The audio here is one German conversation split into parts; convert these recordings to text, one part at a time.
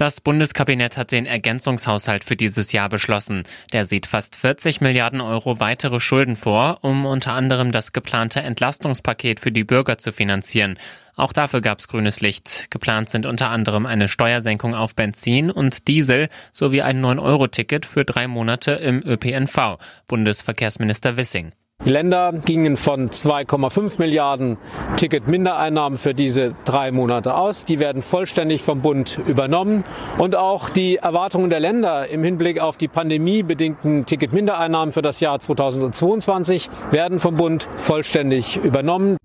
Das Bundeskabinett hat den Ergänzungshaushalt für dieses Jahr beschlossen. Der sieht fast 40 Milliarden Euro weitere Schulden vor, um unter anderem das geplante Entlastungspaket für die Bürger zu finanzieren. Auch dafür gab es grünes Licht. Geplant sind unter anderem eine Steuersenkung auf Benzin und Diesel sowie ein 9-Euro-Ticket für drei Monate im ÖPNV. Bundesverkehrsminister Wissing. Die Länder gingen von 2,5 Milliarden Ticketmindereinnahmen für diese drei Monate aus. Die werden vollständig vom Bund übernommen. Und auch die Erwartungen der Länder im Hinblick auf die pandemiebedingten Ticketmindereinnahmen für das Jahr 2022 werden vom Bund vollständig übernommen.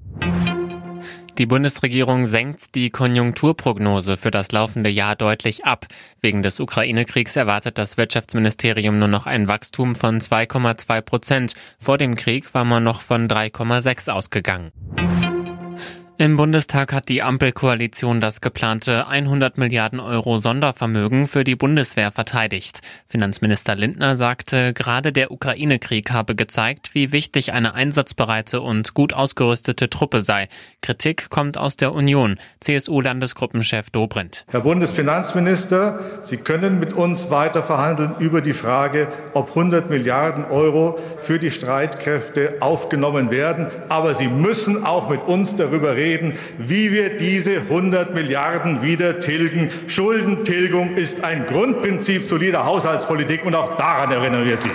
Die Bundesregierung senkt die Konjunkturprognose für das laufende Jahr deutlich ab. Wegen des Ukraine-Kriegs erwartet das Wirtschaftsministerium nur noch ein Wachstum von 2,2 Prozent. Vor dem Krieg war man noch von 3,6 ausgegangen. Im Bundestag hat die Ampelkoalition das geplante 100 Milliarden Euro Sondervermögen für die Bundeswehr verteidigt. Finanzminister Lindner sagte, gerade der Ukraine-Krieg habe gezeigt, wie wichtig eine einsatzbereite und gut ausgerüstete Truppe sei. Kritik kommt aus der Union. CSU-Landesgruppenchef Dobrindt. Herr Bundesfinanzminister, Sie können mit uns weiter verhandeln über die Frage, ob 100 Milliarden Euro für die Streitkräfte aufgenommen werden. Aber Sie müssen auch mit uns darüber reden, reden, wie wir diese 100 Milliarden wieder tilgen. Schuldentilgung ist ein Grundprinzip solider Haushaltspolitik und auch daran erinnern wir Sie.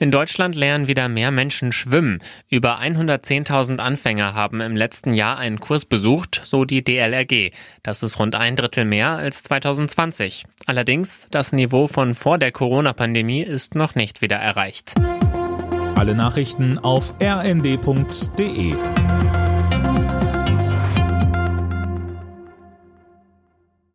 In Deutschland lernen wieder mehr Menschen schwimmen. Über 110.000 Anfänger haben im letzten Jahr einen Kurs besucht, so die DLRG. Das ist rund ein Drittel mehr als 2020. Allerdings, das Niveau von vor der Corona-Pandemie ist noch nicht wieder erreicht. Alle Nachrichten auf rnd.de